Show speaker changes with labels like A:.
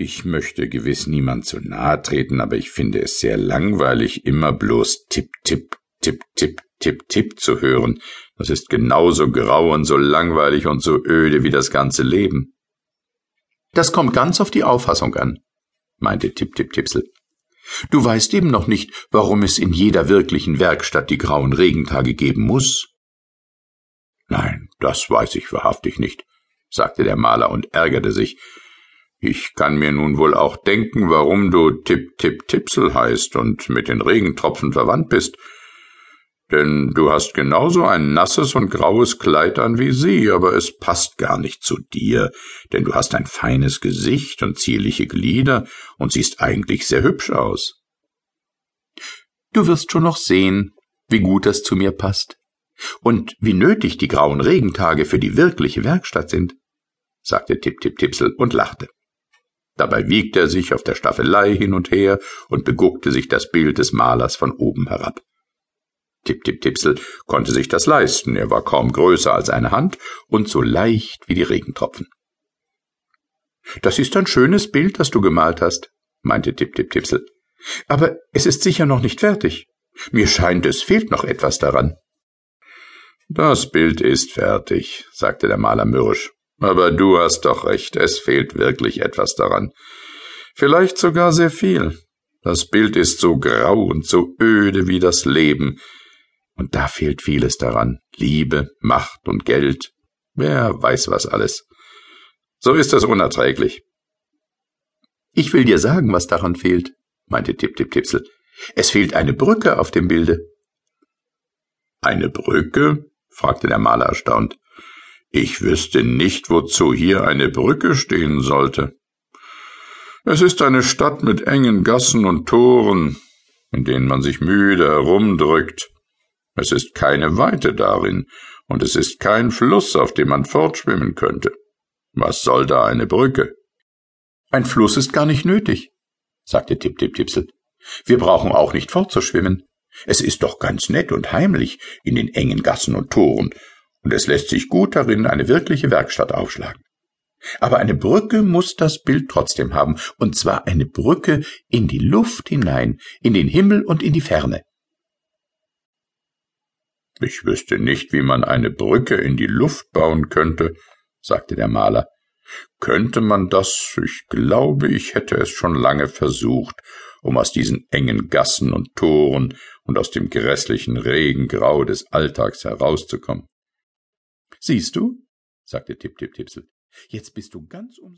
A: Ich möchte gewiss niemand zu nahe treten, aber ich finde es sehr langweilig, immer bloß Tipp, Tipp, Tipp, Tipp, Tipp, Tipp zu hören. Das ist genauso grau und so langweilig und so öde wie das ganze Leben.
B: Das kommt ganz auf die Auffassung an, meinte Tipp, Tipp, Tipsel. Du weißt eben noch nicht, warum es in jeder wirklichen Werkstatt die grauen Regentage geben muss.
A: Nein, das weiß ich wahrhaftig nicht, sagte der Maler und ärgerte sich. Ich kann mir nun wohl auch denken, warum du Tipp Tipp Tipsel heißt und mit den Regentropfen verwandt bist. Denn du hast genauso ein nasses und graues Kleid an wie sie, aber es passt gar nicht zu dir, denn du hast ein feines Gesicht und zierliche Glieder und siehst eigentlich sehr hübsch aus.
B: Du wirst schon noch sehen, wie gut das zu mir passt und wie nötig die grauen Regentage für die wirkliche Werkstatt sind, sagte Tipp Tipp Tipsel und lachte. Dabei wiegte er sich auf der Staffelei hin und her und beguckte sich das Bild des Malers von oben herab. Tipp-Tipp-Tipsel konnte sich das leisten, er war kaum größer als eine Hand und so leicht wie die Regentropfen. Das ist ein schönes Bild, das du gemalt hast, meinte Tipp-Tipp-Tipsel. Aber es ist sicher noch nicht fertig. Mir scheint, es fehlt noch etwas daran.
A: Das Bild ist fertig, sagte der Maler mürrisch. Aber du hast doch recht, es fehlt wirklich etwas daran. Vielleicht sogar sehr viel. Das Bild ist so grau und so öde wie das Leben, und da fehlt vieles daran. Liebe, Macht und Geld. Wer weiß was alles. So ist es unerträglich.
B: Ich will dir sagen, was daran fehlt, meinte Tipp-Tipp-Tipsel. Es fehlt eine Brücke auf dem Bilde.
A: Eine Brücke? fragte der Maler erstaunt. Ich wüsste nicht, wozu hier eine Brücke stehen sollte. Es ist eine Stadt mit engen Gassen und Toren, in denen man sich müde herumdrückt. Es ist keine Weite darin, und es ist kein Fluss, auf dem man fortschwimmen könnte. Was soll da eine Brücke?
B: Ein Fluss ist gar nicht nötig, sagte Tipp-Tipp-Tipsel. Wir brauchen auch nicht fortzuschwimmen. Es ist doch ganz nett und heimlich in den engen Gassen und Toren, und es lässt sich gut darin eine wirkliche Werkstatt aufschlagen. Aber eine Brücke muss das Bild trotzdem haben, und zwar eine Brücke in die Luft hinein, in den Himmel und in die Ferne.
A: Ich wüsste nicht, wie man eine Brücke in die Luft bauen könnte, sagte der Maler. Könnte man das? Ich glaube, ich hätte es schon lange versucht, um aus diesen engen Gassen und Toren und aus dem grässlichen Regengrau des Alltags herauszukommen.
B: Siehst du? sagte Tipp Tipp Tipsel. Jetzt bist du ganz um